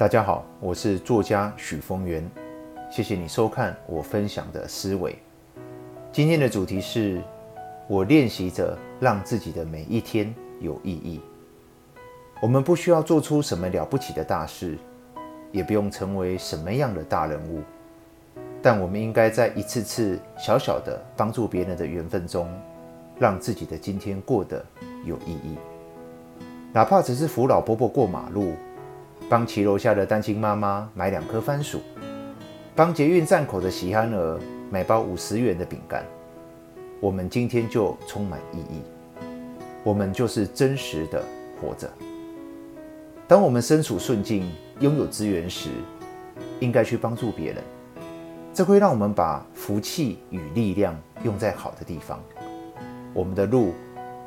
大家好，我是作家许峰源，谢谢你收看我分享的思维。今天的主题是：我练习着让自己的每一天有意义。我们不需要做出什么了不起的大事，也不用成为什么样的大人物，但我们应该在一次次小小的帮助别人的缘分中，让自己的今天过得有意义。哪怕只是扶老婆婆过马路。帮骑楼下的单亲妈妈买两颗番薯，帮捷运站口的喜憨儿买包五十元的饼干，我们今天就充满意义。我们就是真实的活着。当我们身处顺境、拥有资源时，应该去帮助别人，这会让我们把福气与力量用在好的地方，我们的路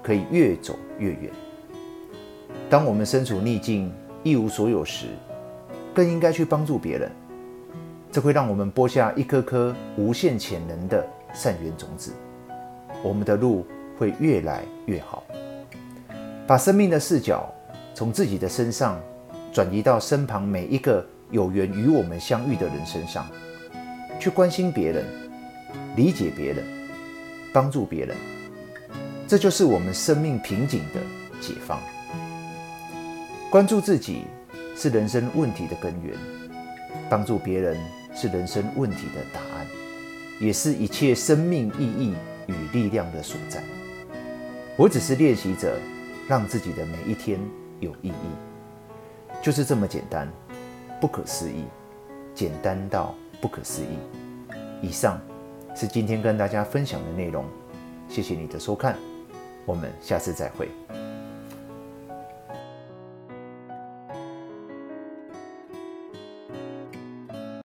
可以越走越远。当我们身处逆境，一无所有时，更应该去帮助别人。这会让我们播下一颗颗无限潜能的善缘种子，我们的路会越来越好。把生命的视角从自己的身上转移到身旁每一个有缘与我们相遇的人身上，去关心别人、理解别人、帮助别人，这就是我们生命瓶颈的解放。关注自己是人生问题的根源，帮助别人是人生问题的答案，也是一切生命意义与力量的所在。我只是练习者让自己的每一天有意义，就是这么简单，不可思议，简单到不可思议。以上是今天跟大家分享的内容，谢谢你的收看，我们下次再会。